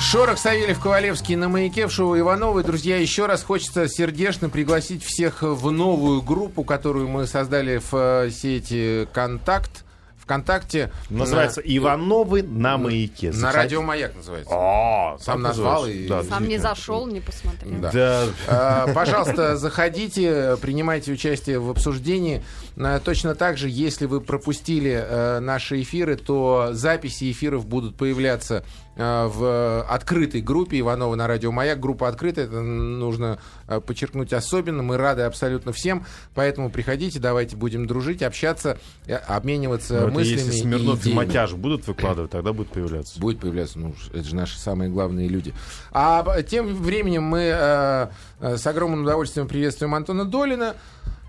Шорох, Савельев, Ковалевский на маяке в шоу Ивановой. Друзья, еще раз хочется сердечно пригласить всех в новую группу, которую мы создали в э, сети «Контакт». ВКонтакте. Называется на... «Ивановы на маяке». На радио «Маяк» называется. О, Сам назвал и... Да, Сам не зашел, не посмотрел. Да. да. А, пожалуйста, заходите, принимайте участие в обсуждении. А, точно так же, если вы пропустили а, наши эфиры, то записи эфиров будут появляться а, в открытой группе Иванова на радио Маяк. Группа открытая, это нужно а, подчеркнуть особенно. Мы рады абсолютно всем, поэтому приходите, давайте будем дружить, общаться, э, обмениваться Но мыслями. Если Смирнов и, и Матяж будут выкладывать, тогда будет появляться. Будет появляться, ну, это же наши самые главные люди. А тем временем мы э, э с огромным удовольствием приветствуем Антона Долина.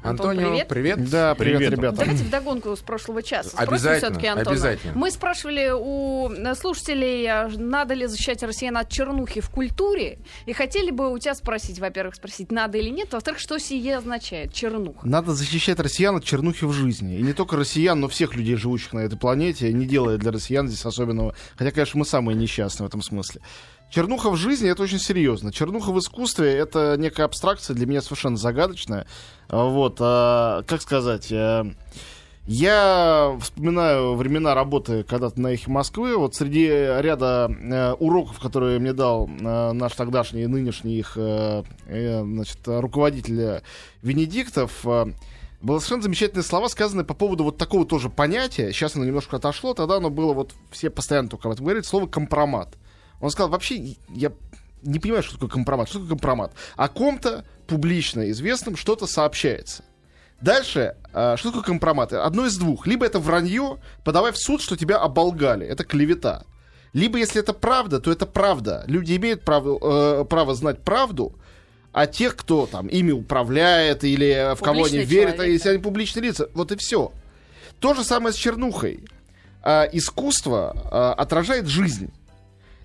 Антон, Антонио, привет. привет. Да, привет, привет, ребята. Давайте вдогонку с прошлого часа. Спросим обязательно, все-таки Антона. Обязательно. Мы спрашивали у слушателей, а, надо ли защищать россиян от чернухи в культуре, и хотели бы у тебя спросить, во-первых, спросить, надо или нет, во-вторых, что сие означает, чернуха? Надо защищать россиян от чернухи в жизни. И не только россиян, но всех людей, живущих на этой планете, не делая для россиян здесь особенного. Хотя, конечно, мы самые несчастные в этом смысле. Чернуха в жизни это очень серьезно. Чернуха в искусстве это некая абстракция для меня совершенно загадочная. Вот, а, как сказать, а, я вспоминаю времена работы когда-то на эхе Москвы. Вот среди ряда э, уроков, которые мне дал э, наш тогдашний и нынешний их э, э, значит, руководитель Венедиктов, э, было совершенно замечательные слова, сказанные по поводу вот такого тоже понятия. Сейчас оно немножко отошло, тогда оно было вот, все постоянно только об этом говорили, слово «компромат». Он сказал, вообще, я не понимаю, что такое компромат. Что такое компромат? О ком-то публично известном что-то сообщается. Дальше, э, что такое компромат? Одно из двух. Либо это вранье, подавай в суд, что тебя оболгали. Это клевета. Либо, если это правда, то это правда. Люди имеют право, э, право знать правду, а тех, кто там ими управляет или в кого они верят, человек, если они публичные лица, вот и все. То же самое с чернухой. Э, искусство э, отражает жизнь.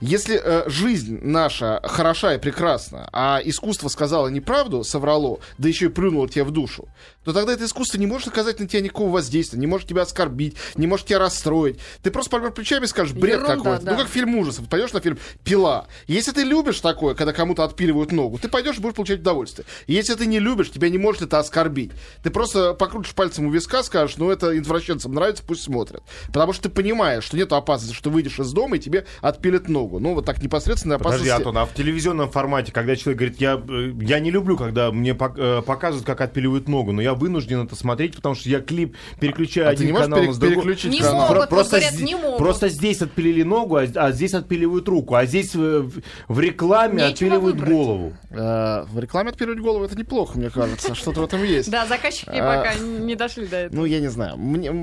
Если э, жизнь наша хороша и прекрасна, а искусство сказало неправду, соврало, да еще и плюнуло тебе в душу, то тогда это искусство не может оказать на тебя никакого воздействия, не может тебя оскорбить, не может тебя расстроить. Ты просто поймешь плечами и скажешь, бред какой-то. Да. Ну, как фильм ужасов. Пойдешь на фильм «Пила». Если ты любишь такое, когда кому-то отпиливают ногу, ты пойдешь и будешь получать удовольствие. Если ты не любишь, тебя не может это оскорбить. Ты просто покрутишь пальцем у виска, скажешь, ну, это извращенцам нравится, пусть смотрят. Потому что ты понимаешь, что нет опасности, что выйдешь из дома и тебе отпилят ногу. Ну, вот так непосредственно опасности. Подожди, Антон, а в телевизионном формате, когда человек говорит, я, э, я не люблю, когда мне э, показывают, как отпиливают ногу, но я вынужден это смотреть, потому что я клип переключаю а один ты не канал перек- на другой. переключить не канал? Могут, просто, говорят, не могут. просто здесь отпилили ногу, а, а здесь отпиливают руку, а здесь в, в рекламе Нечего отпиливают выбрать. голову. Э, в рекламе отпиливать голову это неплохо, мне кажется. Что-то в этом есть. Да, заказчики а, пока не дошли до этого. Ну, я не знаю.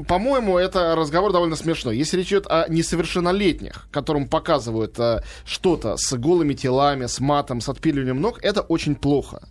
По-моему, это разговор довольно смешной. Если речь идет о несовершеннолетних, которым показывают э, что-то с голыми телами, с матом, с отпиливанием ног, это очень плохо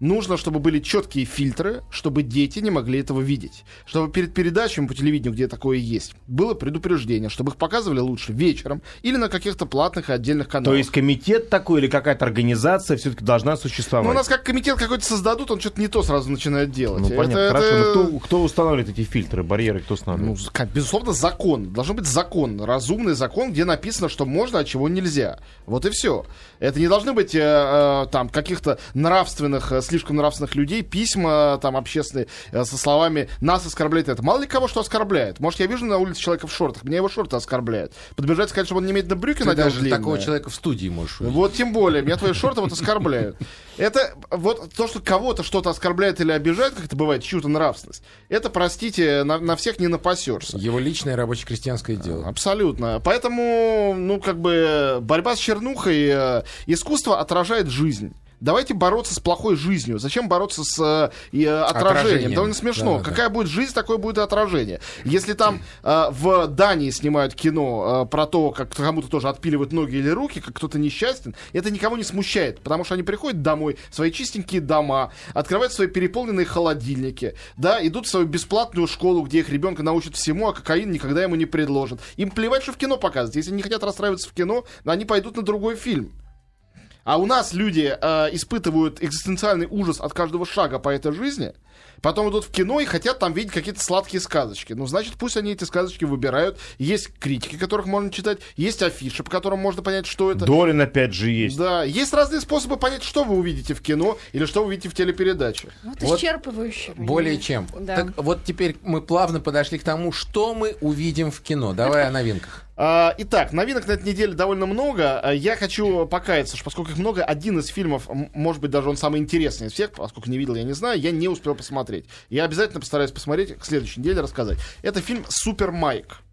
нужно, чтобы были четкие фильтры, чтобы дети не могли этого видеть. Чтобы перед передачами по телевидению, где такое есть, было предупреждение, чтобы их показывали лучше вечером или на каких-то платных и отдельных каналах. То есть комитет такой или какая-то организация все-таки должна существовать? Ну, у нас как комитет какой-то создадут, он что-то не то сразу начинает делать. Ну, понятно, это, хорошо. Это... Но кто, кто устанавливает эти фильтры, барьеры, кто устанавливает? Ну, безусловно, закон. Должен быть закон, разумный закон, где написано, что можно, а чего нельзя. Вот и все. Это не должны быть э, э, там каких-то нравственных, э, слишком нравственных людей, письма там общественные э, со словами «нас оскорбляет это». Мало ли кого что оскорбляет. Может, я вижу на улице человека в шортах, меня его шорты оскорбляют. Подбежать сказать, чтобы он немедленно брюки Ты надел даже длинные. такого человека в студии можешь увидеть. Вот тем более, меня твои шорты вот оскорбляют. Это вот то, что кого-то что-то оскорбляет или обижает, как это бывает, чью-то нравственность, это, простите, на, на всех не напасешься. Его личное рабоче-крестьянское дело. Абсолютно. Поэтому, ну, как бы, борьба с чернухой, э, искусство отражает жизнь. Давайте бороться с плохой жизнью. Зачем бороться с э, э отражением? отражением? Довольно смешно. Да, Какая да. будет жизнь, такое будет отражение. Если там э, в Дании снимают кино э, про то, как кому-то тоже отпиливают ноги или руки, как кто-то несчастен, это никого не смущает, потому что они приходят домой, свои чистенькие дома, открывают свои переполненные холодильники, да, идут в свою бесплатную школу, где их ребенка научат всему, а кокаин никогда ему не предложат. Им плевать, что в кино показывать. Если они не хотят расстраиваться в кино, они пойдут на другой фильм. А у нас люди э, испытывают экзистенциальный ужас от каждого шага по этой жизни, потом идут в кино и хотят там видеть какие-то сладкие сказочки. Ну, значит, пусть они эти сказочки выбирают. Есть критики, которых можно читать, есть афиши, по которым можно понять, что это. Долин опять же есть. Да, есть разные способы понять, что вы увидите в кино или что вы увидите в телепередаче. Вот, Вот исчерпывающе. Более чем. Да. Так вот теперь мы плавно подошли к тому, что мы увидим в кино. Давай о новинках. А, итак, новинок на этой неделе довольно много. А, Я хочу покаяться, что поскольку их много, один из фильмов, может быть, даже он самый интересный из всех, поскольку не видел, я не знаю, я не успел посмотреть. Я обязательно постараюсь посмотреть к следующей неделе, рассказать. Это фильм «Супер Майк».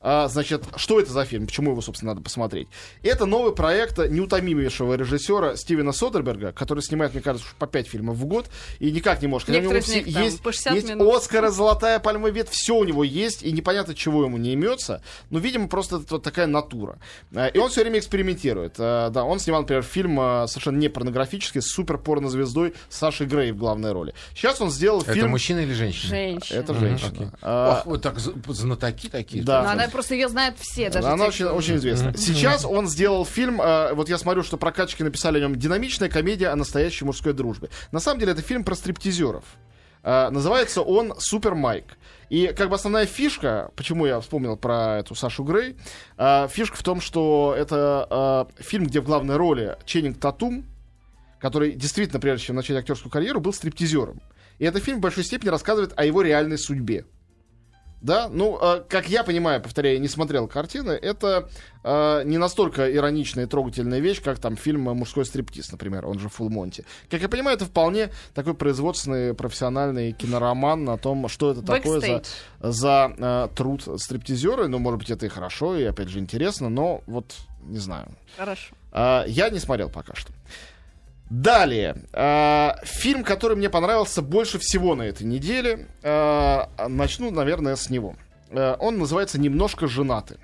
А, значит, что это за фильм? Почему его, собственно, надо посмотреть? Это новый проект неутомимейшего режиссера Стивена Содерберга, который снимает, мне кажется, уж по 5 фильмов в год, и никак не может. У него них там есть, по 60 есть минут. Оскара, Золотая пальма вет, все у него есть, и непонятно, чего ему не имется. Но, видимо, просто это вот такая натура. А, И он все время экспериментирует. А, Да, он снимал, например, фильм а, совершенно не порнографический с супер порнозвездой Сашей Грей в главной роли. Сейчас он сделал Это фильм... мужчина или женщина? Женщина. Это женщина. окей. А, Ох, вот так знатоки такие. Да. Но она просто ее знают все, даже Она те, очень, кто- очень известна. Сейчас он сделал фильм, э, вот я смотрю, что прокачки написали о нем, динамичная комедия о настоящей мужской дружбе. На самом деле это фильм про стриптизеров. Э, называется он «Супер Майк». И как бы основная фишка, почему я вспомнил про эту Сашу Грей, э, фишка в том, что это э, фильм, где в главной роли Ченнинг Татум, который действительно, прежде чем начать актерскую карьеру, был стриптизером. И этот фильм в большой степени рассказывает о его реальной судьбе. Да, ну, э, как я понимаю, повторяю, я не смотрел картины, это э, не настолько ироничная и трогательная вещь, как там фильм «Мужской стриптиз», например, он же «Full Monty». Как я понимаю, это вполне такой производственный, профессиональный кинороман о том, что это такое за, Бэкстейдж. за э, труд стриптизера. Ну, может быть, это и хорошо, и, опять же, интересно, но вот, не знаю. Хорошо. А, я не смотрел пока что. Далее. а, фильм, который мне понравился больше всего на этой неделе. а, начну, наверное, с него. А, он называется «Немножко женаты».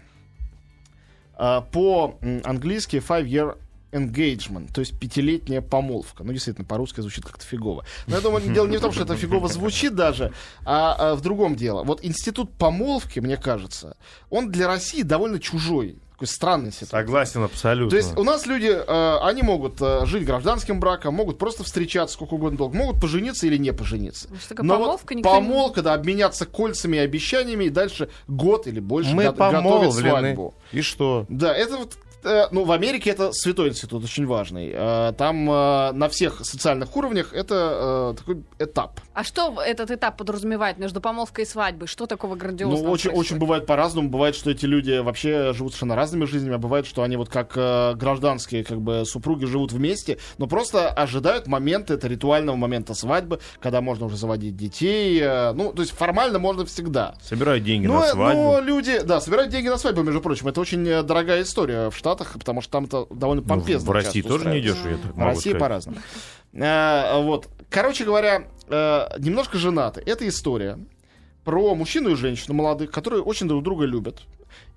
По-английски «Five Year Engagement», то есть пятилетняя помолвка. Ну, действительно, по-русски звучит как-то фигово. Но я думаю, дело не в том, что это фигово звучит даже, а, а в другом дело. Вот институт помолвки, мне кажется, он для России довольно чужой. Такой странный ситуация. Согласен абсолютно. То есть у нас люди, э, они могут э, жить гражданским браком, могут просто встречаться сколько угодно долго, могут пожениться или не пожениться. Что такое Но помолвка, вот помолвка, да, обменяться кольцами и обещаниями, и дальше год или больше Мы го- готовить помолвлены. свадьбу. И что? Да, это вот э, ну, в Америке это святой институт, очень важный. Э, Там э, на всех социальных уровнях это э, такой этап. А что этот этап подразумевает между помолвкой и свадьбой? Что такого Ну, грандиозного очень, очень происходит? бывает по-разному. Бывает, что эти люди вообще живут совершенно разными жизнями, а бывает, что они вот как гражданские как бы супруги живут вместе, но просто ожидают момента, это ритуального момента свадьбы, когда можно уже заводить детей. ну, то есть формально можно всегда. Собирают деньги Но, на свадьбу. но люди, да, собирают деньги на свадьбу, между прочим. Это очень дорогая история в Штатах, потому что там это довольно Ну, помпезно. в России тоже не идешь, я так В России по-разному. Э, вот. Короче говоря, э, немножко женаты. Это история про мужчину и женщину молодых, которые очень друг друга любят.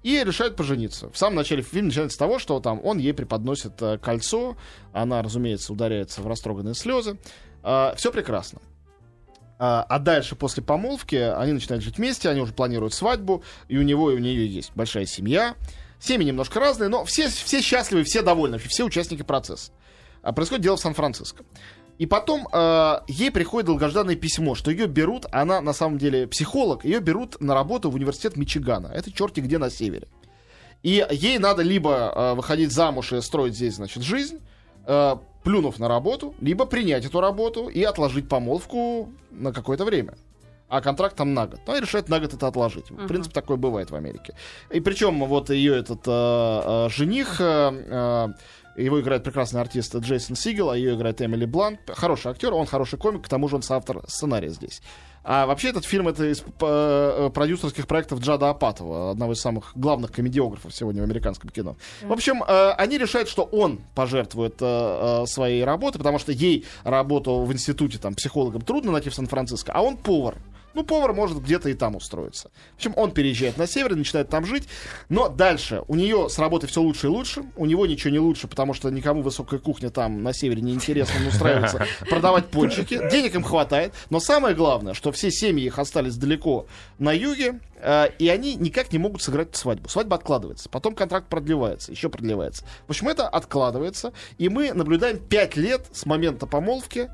И решают пожениться. В самом начале фильма начинается с того, что там он ей преподносит э, кольцо, она, разумеется, ударяется в растроганные слезы. все прекрасно. А дальше, после помолвки, они начинают жить вместе, они уже планируют свадьбу, и у него и у нее есть большая семья. Семьи немножко разные, но все, все счастливы, все довольны, все участники процесса. А происходит дело в Сан-Франциско. И потом э, ей приходит долгожданное письмо, что ее берут, она на самом деле психолог, ее берут на работу в университет Мичигана. Это черти где на севере. И ей надо либо э, выходить замуж и строить здесь, значит, жизнь, э, плюнув на работу, либо принять эту работу и отложить помолвку на какое-то время. А контракт там на год. Ну, и решает на год это отложить. В принципе, такое бывает в Америке. И причем вот ее этот э, э, жених, э, э, его играет прекрасный артист Джейсон Сигел, а ее играет Эмили Блант. Хороший актер, он хороший комик, к тому же он соавтор сценария здесь. А вообще этот фильм это из э, продюсерских проектов Джада Апатова, одного из самых главных комедиографов сегодня в американском кино. В общем, э, они решают, что он пожертвует э, э, своей работой, потому что ей работу в институте там психологом трудно найти в Сан-Франциско, а он повар. Ну, повар может где-то и там устроиться. В общем, он переезжает на север и начинает там жить. Но дальше у нее с работы все лучше и лучше. У него ничего не лучше, потому что никому высокая кухня там на севере не интересно, он устраивается продавать пончики. Денег им хватает. Но самое главное, что все семьи их остались далеко на юге, э, и они никак не могут сыграть свадьбу. Свадьба откладывается. Потом контракт продлевается, еще продлевается. В общем, это откладывается. И мы наблюдаем 5 лет с момента помолвки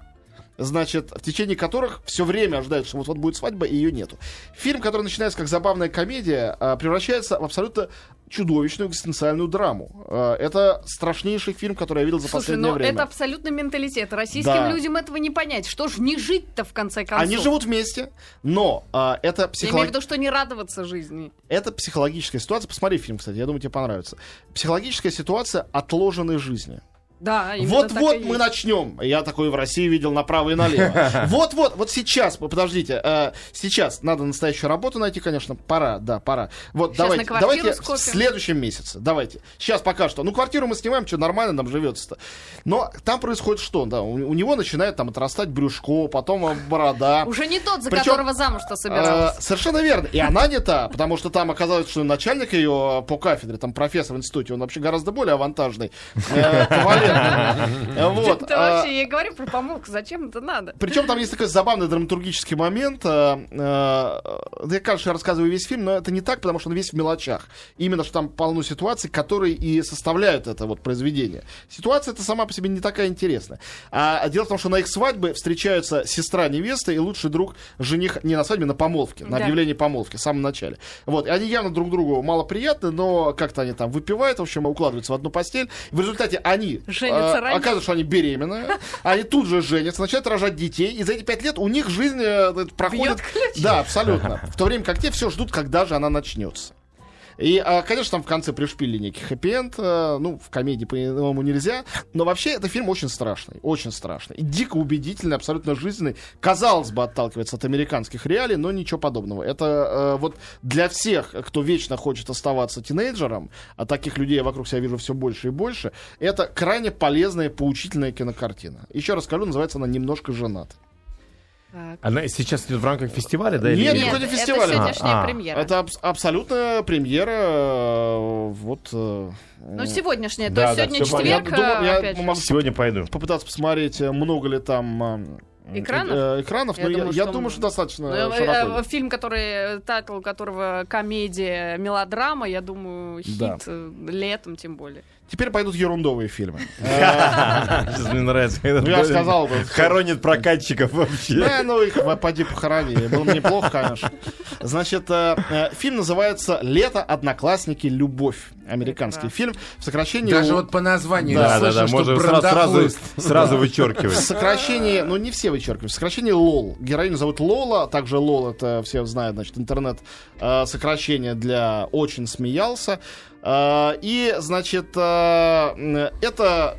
значит, в течение которых все время ожидают, что вот-вот будет свадьба, и ее нету. Фильм, который начинается как забавная комедия, а, превращается в абсолютно чудовищную экзистенциальную драму. А, Это страшнейший фильм, который я видел за Слушай, последнее ну время. это абсолютно менталитет. Российским Да. людям этого не понять. Что ж не жить-то в конце концов? Они живут вместе, но а, это, Я имею в виду, что не радоваться жизни. это психологическая ситуация. Посмотри фильм, кстати, я думаю, тебе понравится. Психологическая ситуация отложенной жизни. Да, Вот-вот мы есть. начнем. Я такой в России видел направо и налево. Вот-вот, вот сейчас, подождите, э, сейчас надо настоящую работу найти, конечно, пора, да, пора. Вот Сейчас давайте, давайте в следующем месяце, давайте. Сейчас пока что. Ну, квартиру мы снимаем, что нормально нам живется-то. Но там происходит что? Да, у, у него начинает там отрастать брюшко, потом э, борода. Уже не тот, за Причем, которого замуж-то собиралась. Э, совершенно верно. И она не та, потому что там оказалось, что начальник ее по кафедре, там профессор в институте, он вообще гораздо более авантажный. э. Вот. А, вообще, я говорю про помолвку, зачем это надо? причем там есть такой забавный драматургический момент. э, э, Я, я рассказываю весь фильм, но это не так, потому что он весь в мелочах. Именно, что там полно ситуаций, которые и составляют это вот произведение. Ситуация это сама по себе не такая интересная. А дело в том, что на их свадьбе встречаются сестра невесты и лучший друг жених не на свадьбе, на помолвке, на Да. объявлении помолвки в самом начале. Вот. И они явно друг другу малоприятны, но как-то они там выпивают, в общем, укладываются в одну постель. В результате они Женятся э, раньше. оказывается, что они беременные, они тут же женятся, начинают рожать детей, и за эти пять лет у них жизнь э, проходит... Да, абсолютно. В то время как те все ждут, когда же она начнется. И, а, конечно, там в конце пришпили некий хэппи-энд. э, Ну, в комедии по-иному нельзя. Но вообще, это фильм очень страшный. Очень страшный. Дико убедительный, абсолютно жизненный. Казалось бы, отталкивается от американских реалий, но ничего подобного. Это э, вот для всех, кто вечно хочет оставаться тинейджером, а таких людей я вокруг себя вижу все больше и больше, это крайне полезная, поучительная кинокартина. Еще раз скажу, называется она «Немножко женат». Она сейчас идет в рамках фестиваля, да? или- Нет, Нет, никакой это фестиваля. сегодняшняя А, премьера. Это абс- абсолютная премьера. э, Вот. э, Ну, сегодняшняя, то Да, есть да, сегодня четверг, Я думаю, я опять могу Сегодня пойду. попытаться посмотреть, э, много ли там э, Экранов? э, экранов, Я но я, думаю, я что думаю, много. что достаточно Ну, э, широко. э, Фильм, который, title у которого комедия, мелодрама, я думаю, хит Да. э, летом тем более. Теперь пойдут ерундовые фильмы. Сейчас мне нравится. Ну, я сказал бы. Хоронит прокатчиков вообще. Да, ну их в- поди похорони. Было бы неплохо, конечно. Значит, э, э, фильм называется «Лето, одноклассники, любовь». Американский фильм. В сокращении... Даже вот по названию Да, я Да, да, слышу, да, что можно сразу, сразу, сразу В вычеркивать. сокращении, ну не все вычеркивают, в сокращении ЛОЛ. Героиню зовут Лола, также ЛОЛ, это все знают, значит, интернет э, сокращение для «очень смеялся». Э, и, значит, э, это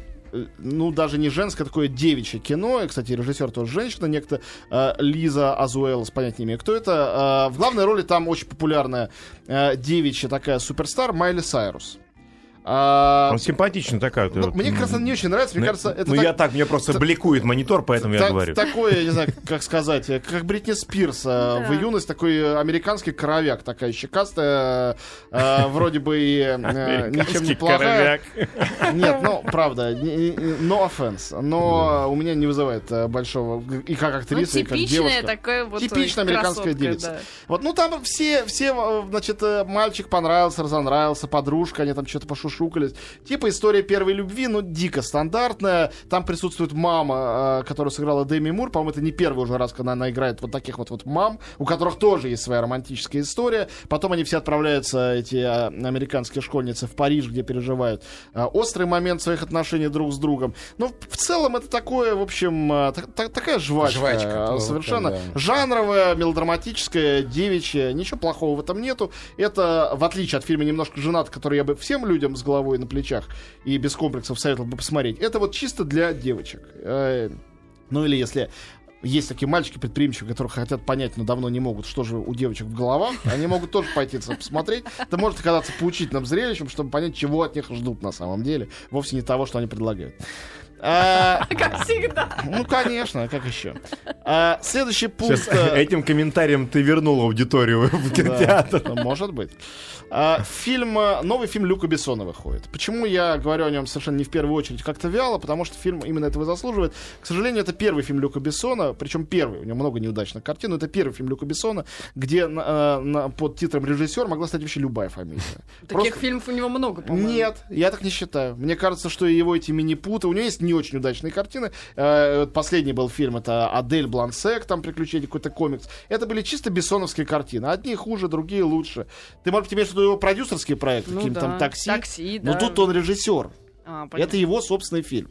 ну, даже не женское, такое девичье кино. И, кстати, режиссер тоже женщина, некто э, Лиза Азуэлос, понять не имею, кто это. Э, в главной роли там очень популярная э, девичья такая суперстар Майли Сайрус. А, Он симпатичный такая. ну, мне, как раз, она не очень нравится. Мне Ну, кажется, это ну, так- я так, мне просто бликует монитор, поэтому я говорю. Такое, я не знаю, как сказать, как Бритни Спирс э, в Да. юность, такой американский коровяк, такая щекастая, э, вроде бы и э, ничем не плохая. коровяк. Нет, ну, правда, no offense, но у меня не вызывает э, большого, и как Ну, актриса, и как типичная девушка. такая вот Типичная американская девица. да. Вот, ну там все, все, э, значит, э, мальчик понравился, разонравился, подружка, они там что-то пошушукались. Типа история первой любви, ну, дико стандартная. Там присутствует мама, э, которую сыграла Дэми Мур. По-моему, это не первый уже раз, когда она играет вот таких вот, вот мам, у которых тоже есть своя романтическая история. Потом они все отправляются, эти э, американские школьницы, в Париж, где переживают э, острый момент своих отношений друг с другом. Ну, в целом, это такое, в общем, так- так- такая жвачка. Жвачка, совершенно да. жанровая, мелодраматическая, девичья. Ничего плохого в этом нету. Это, в отличие от фильма «Немножко женат», который я бы всем людям с головой на плечах и без комплексов советовал бы посмотреть, это вот чисто для девочек. Э, Ну или если есть такие мальчики-предприимчивые, которые хотят понять, но давно не могут, что же у девочек в головах, они могут тоже пойти посмотреть. Это может оказаться поучительным зрелищем, чтобы понять, чего от них ждут на самом деле. Вовсе не того, что они предлагают. А, Как всегда. Ну, конечно, как еще. А, Следующий пункт... Сейчас э, этим комментарием ты вернул аудиторию в кинотеатр. Да, может быть. А, фильм, э, новый фильм Люка Бессона выходит. Почему я говорю о нем совершенно не в первую очередь как-то вяло? Потому что фильм именно этого заслуживает. К сожалению, это первый фильм Люка Бессона, причем первый, у него много неудачных картин, но это первый фильм Люка Бессона, где на- э, на- под титром режиссер могла стать вообще любая фамилия. Таких фильмов у него много, по-моему. Нет, я так не считаю. Мне кажется, что его эти мини-путы... У него есть не очень удачные картины. Последний был фильм, это «Адель Блансек», там «Приключения», какой-то комикс. Это были чисто бессоновские картины. Одни хуже, другие лучше. Ты, может быть, имеешь виду его продюсерские проекты? Ну каким-то да. там «Такси»? «Такси», Но да. тут он режиссер. А, понятно. Это его собственный фильм.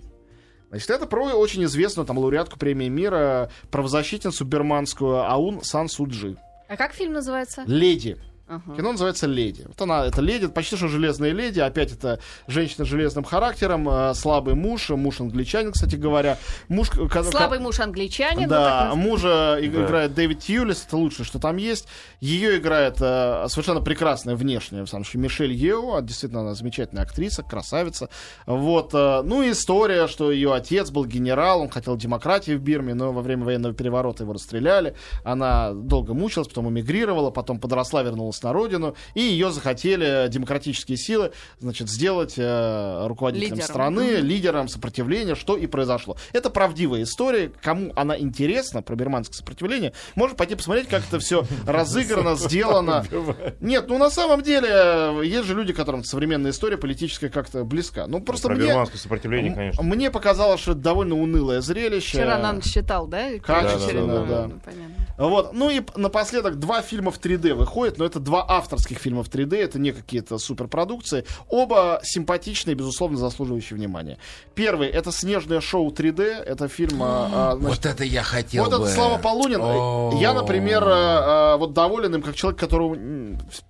Значит, это про очень известную там лауреатку премии мира, правозащитницу берманскую Аун Сан Суджи. А как фильм называется? «Леди». Ага. Кино называется «Леди». Вот она, это леди, почти что железная леди. Опять это женщина с железным характером, э, слабый муж, муж англичанин, кстати говоря. Муж, ко- Слабый муж англичанин. да, так мужа и- играет Дэвид Тьюлис, это лучшее, что там есть. Ее играет э, совершенно прекрасная внешняя, в самом деле, Мишель Ео, а действительно она замечательная актриса, красавица. Вот, э, ну и история, что ее отец был генерал, он хотел демократии в Бирме, но во время военного переворота его расстреляли. Она долго мучилась, потом эмигрировала, потом подросла, вернулась на родину, и ее захотели демократические силы, значит, сделать э, руководителем Лидером. страны, лидером сопротивления, что и произошло. Это правдивая история. Кому она интересна, про бирманское сопротивление, может пойти посмотреть, как это все разыграно, сделано. Нет, ну на самом деле, э, есть же люди, которым современная история политическая как-то близка. Ну просто Про мне, бирманское сопротивление, конечно. мне показалось, что это довольно унылое зрелище. Вчера на ночь читал, да? Качественно, Очередную, да. ну, понятно. Вот. Ну и напоследок два фильма в 3D выходят, но это два авторских фильма в 3D, это не какие-то суперпродукции. Оба симпатичные, безусловно, заслуживающие внимания. Первый — это «Снежное шоу 3D», это фильм... а, а, значит, Вот это я хотел вот бы. это Слава Полунин. О. Я, например, э, вот доволен им как человек, которого,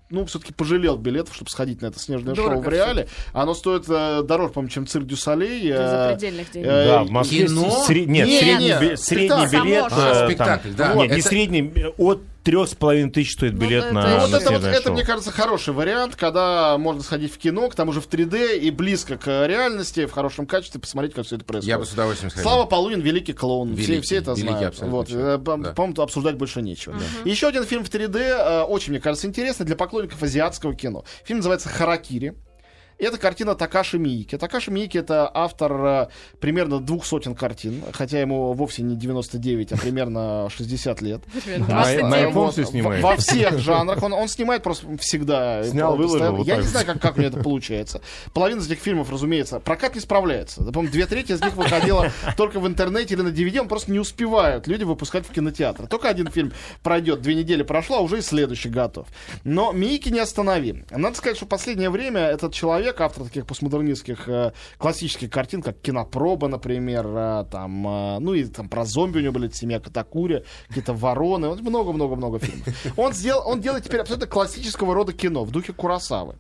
ну, все-таки пожалел билетов, чтобы сходить на это снежное Дорого шоу в реале. Оно стоит э, дороже, по-моему, чем цирк Дю Солей. Для э, запредельных денег. э, Да, в Москве кино? сре- нет, Не, средний, не, би- средний билет. Э, Спектакль, да. Нет, не Это- средний, э, от трех с половиной тысяч стоит Ну, билет это на еще- Вот это, вот, это, мне кажется, хороший вариант, когда можно сходить в кино, к тому же в 3D и близко к реальности, в хорошем качестве, посмотреть, как все это происходит. Я бы с удовольствием сходил. Слава Полунин, великий клоун. все, Великий, все это великий знают. абсолютно Вот. Э, Да. По-моему, обсуждать больше нечего. Еще один фильм в 3D, э, очень, мне кажется, интересный для поклонников азиатского кино. Фильм называется «Харакири». Это картина Такаши Миики. Такаши Миики это автор э, примерно двух сотен картин, хотя ему вовсе не 99, а примерно 60 лет. На, 29. на iPhone все снимает. Во всех жанрах. Он, снимает просто всегда. Снял, выложил, Я не знаю, как, как у него это получается. Половина из этих фильмов, разумеется, прокат не справляется. Да, по-моему, две трети из них выходило только в интернете или на DVD. Он просто не успевают люди выпускать в кинотеатры. Только один фильм пройдет, две недели прошло, а уже и следующий готов. Но Мики не останови. Надо сказать, что в последнее время этот человек, автор таких постмодернистских э, классических картин, как «Кинопроба», например, э, там, э, ну и там про зомби у него были «Семья Катакури», какие-то вороны, много-много-много фильмов. Он, сделал, он делает теперь абсолютно классического рода кино в духе Курасавы.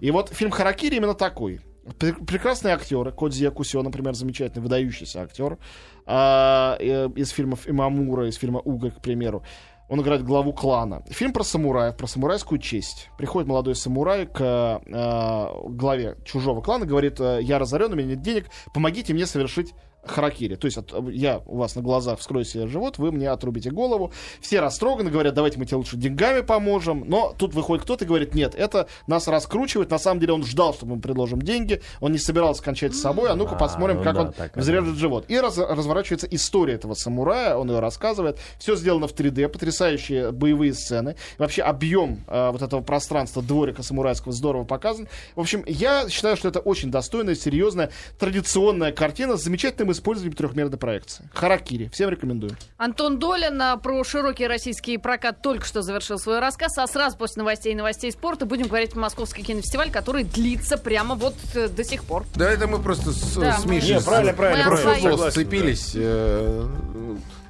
И вот фильм «Харакири» именно такой. Пр- Прекрасные актеры. Кодзи Якусио, например, замечательный, выдающийся актер. э, из фильмов Имамура, из фильма Уга, к примеру. Он играет главу клана. Фильм про самураев, про самурайскую честь. Приходит молодой самурай к э, главе чужого клана, говорит, э, я разорен, у меня нет денег, помогите мне совершить харакири. То есть от- я у вас на глазах вскрою себе живот, вы мне отрубите голову. Все растроганы, говорят, давайте мы тебе лучше деньгами поможем. Но тут выходит кто-то и говорит, нет, это нас раскручивает. На самом деле он ждал, что мы предложим деньги. Он не собирался кончать с собой. А ну-ка А, посмотрим, ну как да, он так, взрежет живот. И раз- разворачивается история этого самурая. Он ее рассказывает. Все сделано в 3D. Потрясающие боевые сцены. Вообще объем э, вот этого пространства дворика самурайского здорово показан. В общем, я считаю, что это очень достойная, серьезная, традиционная картина с замечательным использованием трехмерной проекции. Харакири. Всем рекомендую. Антон Долин а, про широкий российский прокат только что завершил свой рассказ, а сразу после новостей и новостей спорта будем говорить про Московский кинофестиваль, который длится прямо вот э, до сих пор. Да, это мы просто с, Да. с Мишей Не, правильно, с- правильно, Мы правильно. освоим. согласен, сцепились. э,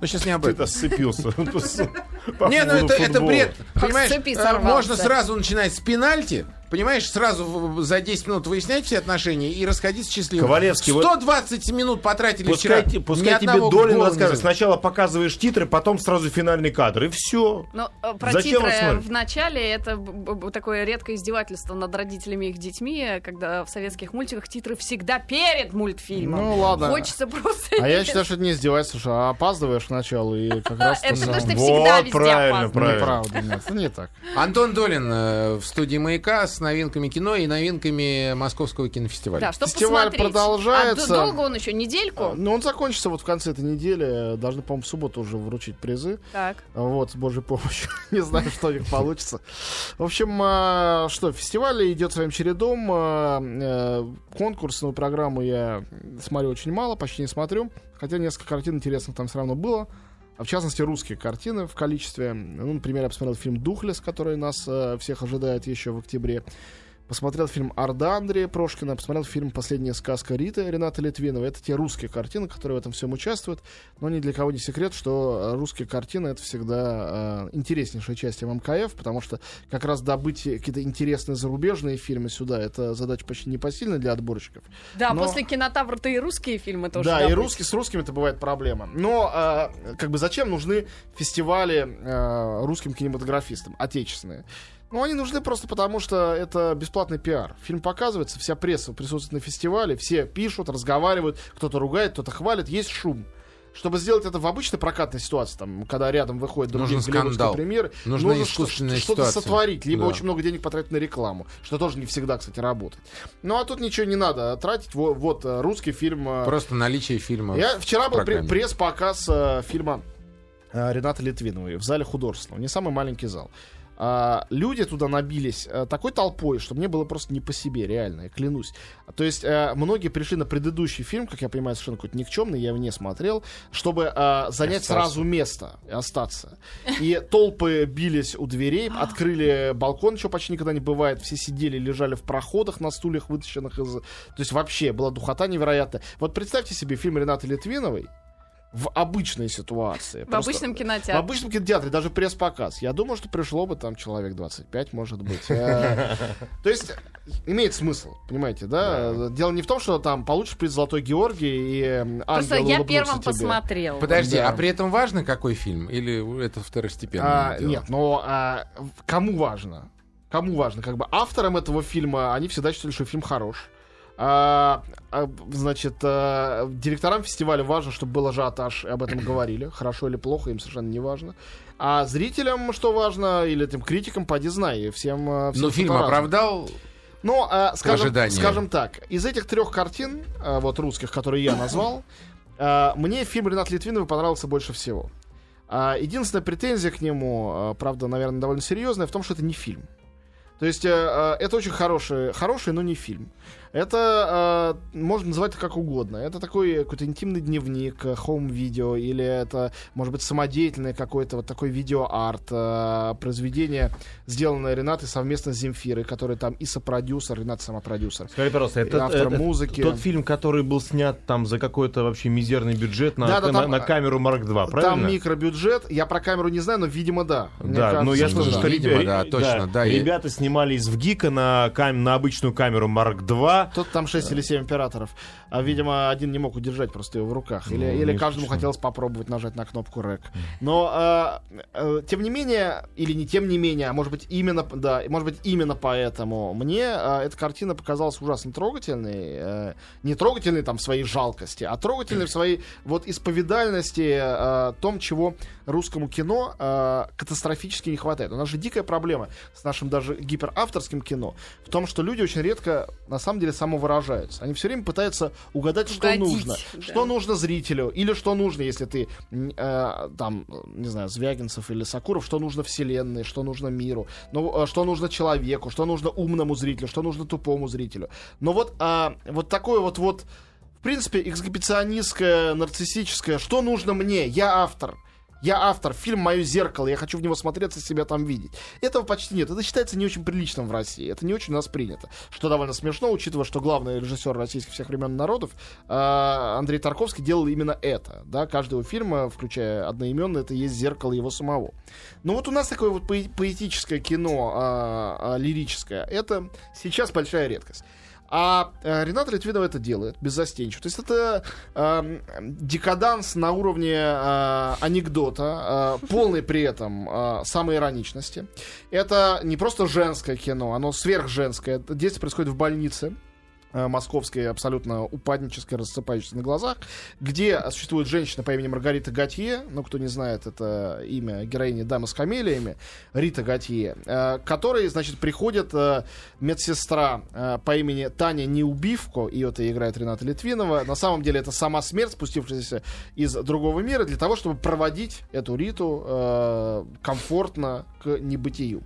Ну, сейчас не об да. этом. Ты сцепился. Не, ну это, это бред. Понимаешь, э, можно сразу начинать с пенальти, понимаешь, сразу за 10 минут выяснять все отношения и расходиться счастливым. Ковалевский, вот- 120 минут потратили Пускай, вчера. пускай тебе Долин расскажет. Сначала показываешь титры, потом сразу финальный кадр. И все. Ну, э, про Зачем титры в начале это такое редкое издевательство над родителями и их детьми, когда в советских мультиках титры всегда перед мультфильмом. Ну, ладно. Хочется просто... А я считаю, что это не издевательство, что опаздываешь к началу и как раз... Это то потому что всегда Вот, везде правильно, правильно. Нет, это не так. Антон Долин э, в студии «Маяка» с новинками кино и новинками Московского кинофестиваля. Да, что Фестиваль посмотреть. продолжается. А долго он еще? Недельку? Ну, он закончится вот в конце этой недели. Должны, по-моему, в субботу уже вручить призы. Так. Вот, с божьей помощью. Не знаю, что у них получится. В общем, а, что, фестиваль идет своим чередом. А, э, Конкурсную программу я смотрю очень мало, почти не смотрю. Хотя несколько картин интересных там все равно было. А в частности, русские картины в количестве. Ну, например, я посмотрел фильм «Духлес», который нас э, всех ожидает еще в октябре. Посмотрел фильм «Орда» Андрея Прошкина, посмотрел фильм «Последняя сказка Риты» Рената Литвинова. Это те русские картины, которые в этом всем участвуют. Но ни для кого не секрет, что э, русские картины — это всегда э, интереснейшая часть МКФ, потому что как раз добыть какие-то интересные зарубежные фильмы сюда — это задача почти непосильная для отборщиков. Да, Но- после кинотавра-то и русские фильмы тоже Да, и добыть. русский, с русскими это бывает проблема. Но э, как бы зачем нужны фестивали э, русским кинематографистам, отечественные? Ну, они нужны просто потому, что это бесплатный пиар. Фильм показывается, вся пресса присутствует на фестивале, все пишут, разговаривают, кто-то ругает, кто-то хвалит, есть шум. Чтобы сделать это в обычной прокатной ситуации, там, когда рядом выходят другие Нужен скандал. премьеры, нужно что- что-то ситуация. сотворить, либо Да. очень много денег потратить на рекламу, что тоже не всегда, кстати, работает. Ну, а тут ничего не надо тратить. Вот, вот э, русский фильм э, Просто наличие фильма. я вчера был программе. пресс-показ э, фильма Рената Литвиновой в зале художественного. Не самый маленький зал. А, люди туда набились э, такой толпой, что мне было просто не по себе, реально, я клянусь. То есть э, многие пришли на предыдущий фильм, как я понимаю, совершенно какой-то никчемный, я его не смотрел, чтобы э, занять Остаться. сразу место и остаться. И толпы бились у дверей, открыли балкон, что почти никогда не бывает. Все сидели, лежали в проходах на стульях, вытащенных из... То есть вообще была духота невероятная. Вот представьте себе фильм Ренаты Литвиновой в обычной ситуации. В Просто- обычном в кинотеатре. обычном кинотеатре, даже пресс-показ. Я думаю, что пришло бы там человек 25, может быть. Э, То есть имеет смысл, понимаете, да? Дело не в том, что там получишь приз Золотой Георгий и Просто я первым посмотрел. Подожди, а при этом важно, какой фильм? Или это второстепенно? А, нет, но а, в- кому важно? Кому важно? Как бы авторам этого фильма они всегда считали, что фильм хорош. А, а, значит, а, директорам фестиваля важно, чтобы был ажиотаж, и об этом говорили. Хорошо или плохо, им совершенно не важно. А зрителям что важно, или этим критикам, поди знай, всем... а, всем Но фильм что-то разное. оправдал Ну, а, скажем, скажем так, из этих трех картин, а, вот русских, которые я назвал, а, мне фильм Ренат Литвинова понравился больше всего. А, единственная претензия к нему, а, правда, наверное, довольно серьезная, в том, что это не фильм. То есть э, э, это очень хороший, хороший, но не фильм. Это э, можно называть это как угодно. Это такой какой-то интимный дневник, хоум-видео, или это, может быть, самодеятельное какое-то вот такой видео-арт, э, произведение, сделанное Ренатой совместно с Земфирой, который там и сопродюсер, Ренат сама продюсер. Скажи, пожалуйста, И это, автор это музыки. тот фильм, который был снят там за какой-то вообще мизерный бюджет на, Да, да, на, там, на камеру Марк 2, Там правильно? микробюджет, я про камеру не знаю, но, видимо, да. Мне Да, кажется, ну я что слышал, да. что Видимо, ребя- да, точно, да, и- ребята снимались в ГИКа на, кам- на обычную камеру Марк 2. Тут там 6 или 7 операторов. А, видимо, один не мог удержать просто его в руках. Или, Ну, или каждому исключено. хотелось попробовать нажать на кнопку рек. Но, а, э, тем не менее, или не тем не менее, а может быть именно, да, может быть именно поэтому, мне а, эта картина показалась ужасно трогательной. э, не трогательной там в своей жалкости, а трогательной в своей вот исповедальности э, том, чего русскому кино э, катастрофически не хватает. У нас же дикая проблема с нашим даже гиперавторским кино в том, что люди очень редко на самом деле самовыражаются. Они все время пытаются угадать, что Угодить, нужно. да. Что нужно зрителю, или что нужно, если ты э, там, не знаю, Звягинцев или Сакуров, что нужно вселенной, что нужно миру, ну, э, что нужно человеку, что нужно умному зрителю, что нужно тупому зрителю. Но вот, а, вот такое вот вот в принципе, эксгибиционистское, нарциссическое, что нужно мне, я автор. Я автор, фильм «Мое зеркало», я хочу в него смотреться, себя там видеть. Этого почти нет. Это считается не очень приличным в России. Это не очень у нас принято. Что довольно смешно, учитывая, что главный режиссер российских всех времен народов э, Андрей Тарковский делал именно это. Да? Каждого фильма, включая одноименный, это есть зеркало его самого. Но вот у нас такое вот поэ- поэтическое кино, а, а, лирическое, это сейчас большая редкость. А э, Рената Литвинова это делает беззастенчиво. То есть это эм, декаданс на уровне э, анекдота, э, полный при этом э, самоироничности. Это не просто женское кино, оно сверхженское. Действие происходит в больнице э, московской, абсолютно упаднической, рассыпающейся на глазах, где существует женщина по имени Маргарита Готье, ну, кто не знает, это имя героини «Дамы с камелиями», Рита Готье, э, которой, значит, приходит э, медсестра э, по имени Таня Неубивко, ее это играет Рената Литвинова, на самом деле это сама смерть, спустившаяся из другого мира, для того, чтобы проводить эту Риту э, комфортно к небытию.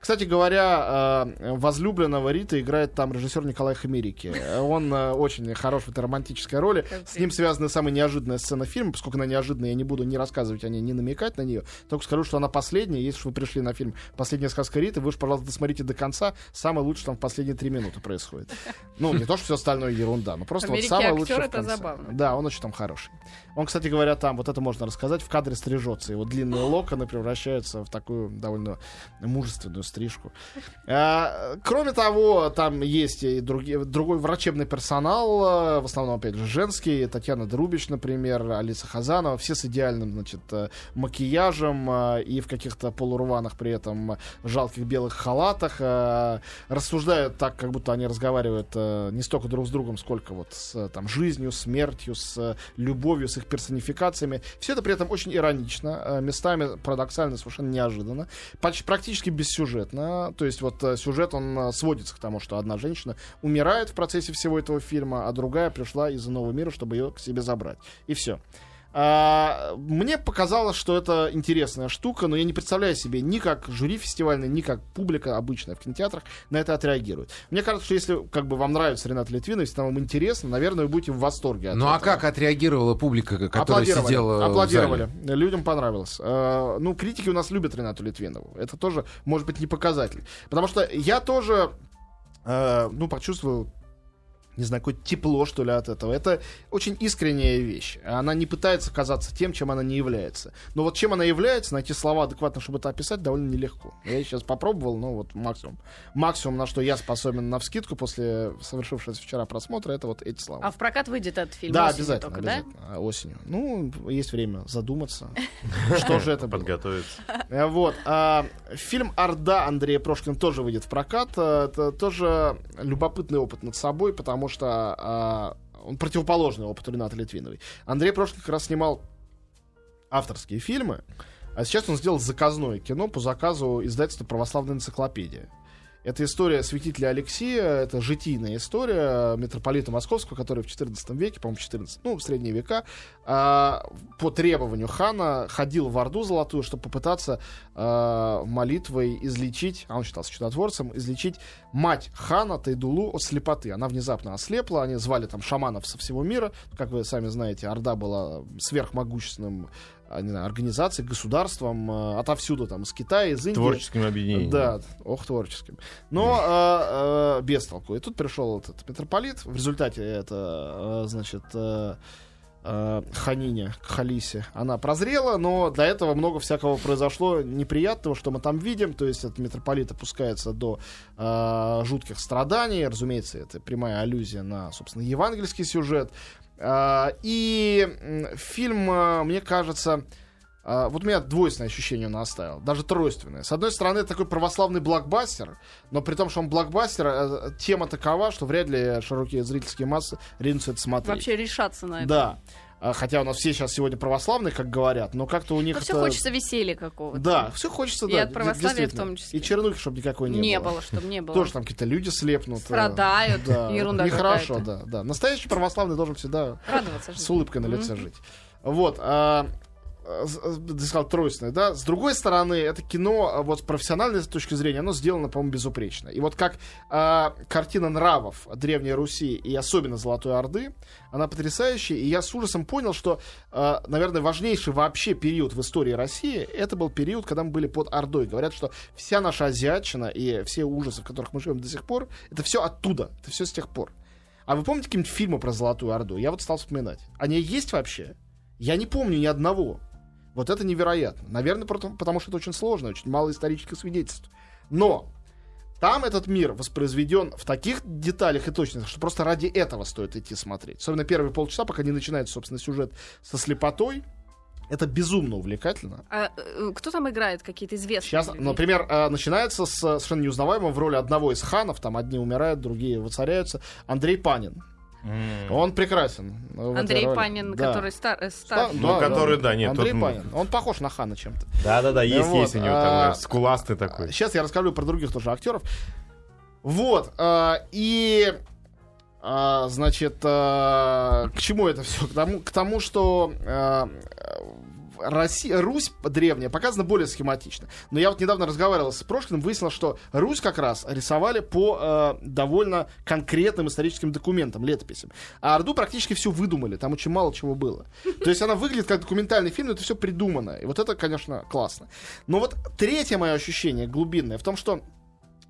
Кстати говоря, э, возлюбленного Риты играет там режиссер Николай Хамерики. Он э, очень хорош в этой романтической роли. С ним связана самая неожиданная сцена фильма, поскольку она неожиданная, я не буду ни рассказывать о ней, ни намекать на нее. Только скажу, что она последняя. Если вы пришли на фильм «Последняя сказка Риты», вы уж, пожалуйста, досмотрите до конца. Самое лучшее там в последние три минуты происходит. Ну, не то, что все остальное ерунда, но просто вот Америки самое актер лучшее в это конце. забавно. Да, он очень там хороший. Он, кстати говоря, там, вот это можно рассказать, в кадре стрижется. Его длинные локоны превращаются в такую довольно мужественную стрижку. А, Кроме того, там есть и другие, другой врачебный персонал, э, в основном, опять же, женский. Татьяна Друбич, например, Алиса Хазанова. Все с идеальным, значит, э, макияжем э, и в каких-то полурваных при этом жалких белых халатах. Рассуждают так, как будто они разговаривают не столько друг с другом, сколько вот с там, жизнью, смертью, с любовью, с их персонификациями. Все это при этом очень иронично, местами парадоксально, совершенно неожиданно. Поч- практически бессюжетно. То есть вот э, сюжет, он э, сводится к тому, что одна женщина умирает в процессе всего этого фильма, а другая пришла из иного мира, чтобы ее к себе забрать. И все. А, мне показалось, что это интересная штука, но я не представляю себе ни как жюри фестивальный, ни как публика обычная в кинотеатрах на это отреагирует. Мне кажется, что если как бы вам нравится Ренат Литвинов, если вам интересно, наверное, вы будете в восторге. от Ну а этого. как отреагировала публика, которая Аплодировали. сидела в Аплодировали. зале? Людям понравилось. Э, ну, критики у нас любят Ренату Литвинову. Это тоже, может быть, не показатель. Потому что я тоже, э, ну, почувствовал не знаю, какое тепло, что ли, от этого. Это очень искренняя вещь. Она не пытается казаться тем, чем она не является. Но вот чем она является, найти слова адекватно, чтобы это описать, довольно нелегко. Я сейчас попробовал, ну вот максимум. Максимум, на что я способен на вскидку после совершившегося вчера просмотра, это вот эти слова. А в прокат выйдет этот фильм Да, осенью обязательно, только, да? обязательно. А, Осенью. Ну, есть время задуматься, что же это было. Подготовиться. Э, Вот. а, Фильм «Орда» Андрея Прошкина тоже выйдет в прокат. Э, Это тоже любопытный опыт над собой, потому что а, он противоположный опыту Рената Литвиновой. Андрей Прошкин как раз снимал авторские фильмы, а сейчас он сделал заказное кино по заказу издательства «Православная энциклопедия». Это история святителя Алексея, это житийная история митрополита Московского, который в XIV веке, по-моему, 14, ну, в средние века, а, по требованию хана ходил в Орду Золотую, чтобы попытаться а, молитвой излечить, а он считался чудотворцем, излечить мать хана Тайдулу от слепоты. Она внезапно ослепла, они звали там шаманов со всего мира. Как вы сами знаете, Орда была сверхмогущественным не знаю, организацией, государством, а, отовсюду, там, из Китая, из Индии. Творческим объединением. Да, ох, творческим. Но э, э, без толку. И тут пришел этот митрополит. В результате это, э, значит, э, э, Ханине, к Халисе, она прозрела, но до этого много всякого произошло неприятного, что мы там видим. То есть этот митрополит опускается до э, жутких страданий. Разумеется, это прямая аллюзия на, собственно, евангельский сюжет. Э, и фильм, э, мне кажется, а, вот у меня двойственное ощущение он оставил, даже тройственное. С одной стороны, это такой православный блокбастер, но при том, что он блокбастер, э, тема такова, что вряд ли широкие зрительские массы ринутся это смотреть. Вообще решаться на это. Да. А, Хотя у нас все сейчас сегодня православные, как говорят, но как-то у них Но все это... хочется веселья какого-то. Да, все хочется, И да. от православия в том числе. И чернухи, чтобы никакой не, Не было. было, чтобы не было. Тоже там какие-то люди слепнут. э, Страдают. Да, Ерунда Нехорошо, да, да. Настоящий православный должен всегда Радоваться с улыбкой на лице жить. Вот. а, ты сказал тройственное, да. С другой стороны, это кино, э, вот с профессиональной точки зрения, оно сделано, по-моему, безупречно. И вот как э, картина нравов Древней Руси и особенно Золотой Орды, она потрясающая. И я с ужасом понял, что, э, наверное, важнейший вообще период в истории России, это был период, когда мы были под Ордой. Говорят, что вся наша азиатчина и все ужасы, в которых мы живем до сих пор, это все оттуда, это все с тех пор. А вы помните какие-нибудь фильмы про Золотую Орду? Я вот стал вспоминать. Они есть вообще? Я не помню ни одного. Вот это невероятно. Наверное, потому, потому что это очень сложно, очень мало исторических свидетельств. Но там этот мир воспроизведен в таких деталях и точностях, что просто ради этого стоит идти смотреть. Особенно первые полчаса, пока не начинается, собственно, сюжет со слепотой. Это безумно увлекательно. А, э, кто там играет? Какие-то известные Сейчас, люди? например, э, начинается с совершенно неузнаваемого в роли одного из ханов, там одни умирают, другие воцаряются, Андрей Панин. Он прекрасен. Андрей роли. Панин, Да. который стар, э, Ста- старший. Ну, который, да, нет, Андрей тот- Панин. Он похож на хана чем-то. Да-да-да, есть, Вот, есть у него а, там э, скуластый такой. Сейчас я расскажу про других тоже актеров. Вот. э, и э, значит, э, к чему это все? К тому, к тому что э, Россия, Русь древняя показана более схематично. Но я вот недавно разговаривал с Прошкиным, выяснил, что Русь как раз рисовали по э, довольно конкретным историческим документам, летописям. А Орду практически все выдумали, там очень мало чего было. То есть она выглядит как документальный фильм, но это все придумано. И вот это, конечно, классно. Но вот третье мое ощущение глубинное в том, что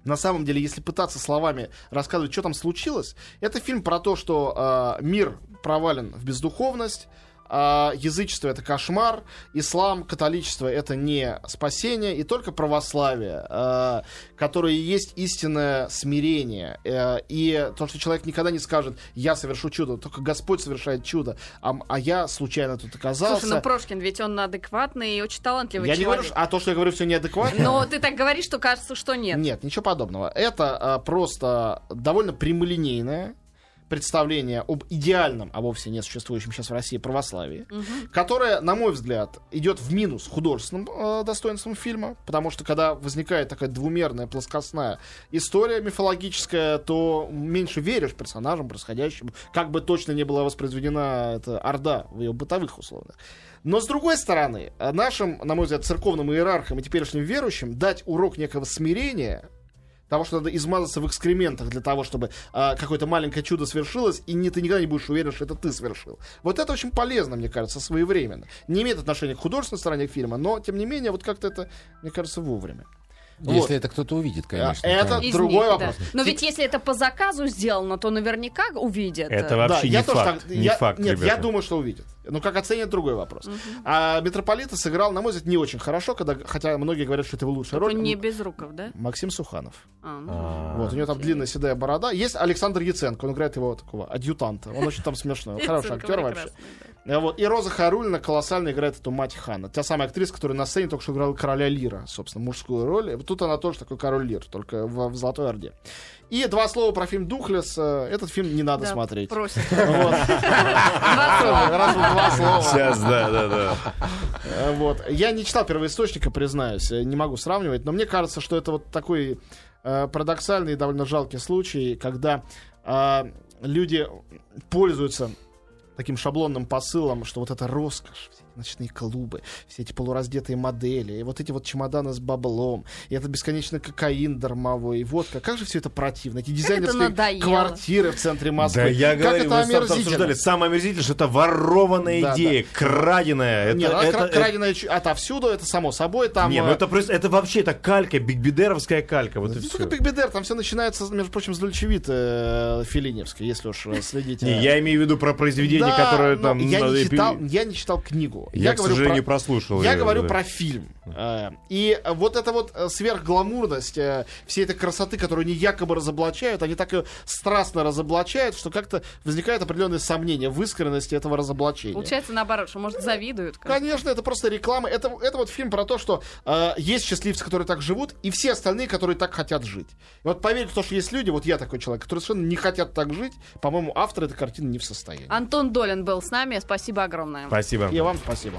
на самом деле, если пытаться словами рассказывать, что там случилось, это фильм про то, что э, мир провален в бездуховность, а язычество это кошмар, ислам, католичество это не спасение, и только православие, э, которое есть истинное смирение. Э, и то, что человек никогда не скажет, я совершу чудо, только Господь совершает чудо, а, а я случайно тут оказался. Слушай, ну Прошкин, ведь он адекватный и очень талантливый я не говорю, человек. что- а то, что я говорю, все неадекватно. Но ты так говоришь, что кажется, что нет. Нет, ничего подобного. Это а, просто довольно прямолинейное представление об идеальном, а вовсе не существующем сейчас в России православии, которое, на мой взгляд, идет в минус художественным э, достоинством фильма, потому что когда возникает такая двумерная, плоскостная история мифологическая, то меньше веришь персонажам, происходящим, как бы точно не была воспроизведена эта Орда в ее бытовых условиях. Но с другой стороны, нашим, на мой взгляд, церковным иерархам и теперешним верующим дать урок некого смирения, того, что надо измазаться в экскрементах для того, чтобы а, какое-то маленькое чудо свершилось, и не, ты никогда не будешь уверен, что это ты совершил. Вот это очень полезно, мне кажется, своевременно. Не имеет отношения к художественной стороне фильма, но, тем не менее, вот как-то это, мне кажется, вовремя. Если Вот. это кто-то увидит, конечно. это-. Из другой них, да. вопрос. Но Ти- ведь если это по заказу сделано, то наверняка увидят. Это вообще я не тоже факт. так- не я- факт, Нет, я ребята. думаю, что увидят. Ну, как оценят, другой вопрос. А Митрополита сыграл, на мой взгляд, не очень хорошо, когда, хотя многие говорят, что это его лучшая роль. Не без руков, да? Максим Суханов. А, ну. Вот, у него там длинная седая борода. Есть Александр Яценко, он играет его такого адъютанта. Он очень там смешной, хороший актер вообще. Э, Вот. И Роза Харульна колоссально играет эту мать Хана. Та самая актриса, которая на сцене только что играла короля Лира, собственно, мужскую роль. Вот тут она тоже такой король Лир, только в, в Золотой Орде. И два слова про фильм «Духлес». Э, Этот фильм не надо Да, смотреть. Просит. Вот. Два слова. Раз два слова. Сейчас, да, да, да. Э, Вот. Я не читал первоисточника, признаюсь, не могу сравнивать, но мне кажется, что это вот такой парадоксальный и довольно жалкий случай, когда люди пользуются таким шаблонным посылом, что вот это роскошь, все эти ночные клубы, все эти полураздетые модели, и вот эти вот чемоданы с баблом, и это бесконечный кокаин дармовой, и водка. Как же все это противно. Эти дизайнерские квартиры в центре Москвы. Да, я как говорю, это мы омерзительно. обсуждали. Самое омерзительное, что это ворованная Да, идея, краденая. Это, Нет, она это- кра- краденая чу- отовсюду, это само собой. Там, Не, ну э, это, просто- это вообще это калька, бигбидеровская калька. Вот и Ну, всё. только Биг Бедер, там все начинается, между прочим, с Дольчевита э, Филиневской, если уж э, следить. Не, я имею в виду про произведение, да, которое но там... я, не читал, я не читал книгу. Я, к говорю сожалению, про- прослушал Я её, говорю да. про фильм. Э, И вот эта вот э, сверхгламурность, э, всей этой красоты, которую они якобы разоблачают, они так ее страстно разоблачают, что как-то возникает определенное сомнение в искренности этого разоблачения. Получается наоборот, что, может, завидуют. как-то. Конечно, это просто реклама. Это, это вот фильм про то, что э, есть счастливцы, которые так живут, и все остальные, которые так хотят жить. И вот поверьте в то, что есть люди, вот я такой человек, которые совершенно не хотят так жить. По-моему, автор этой картины не в состоянии. Антон Долин был с нами. Спасибо огромное. Спасибо. И вам спасибо.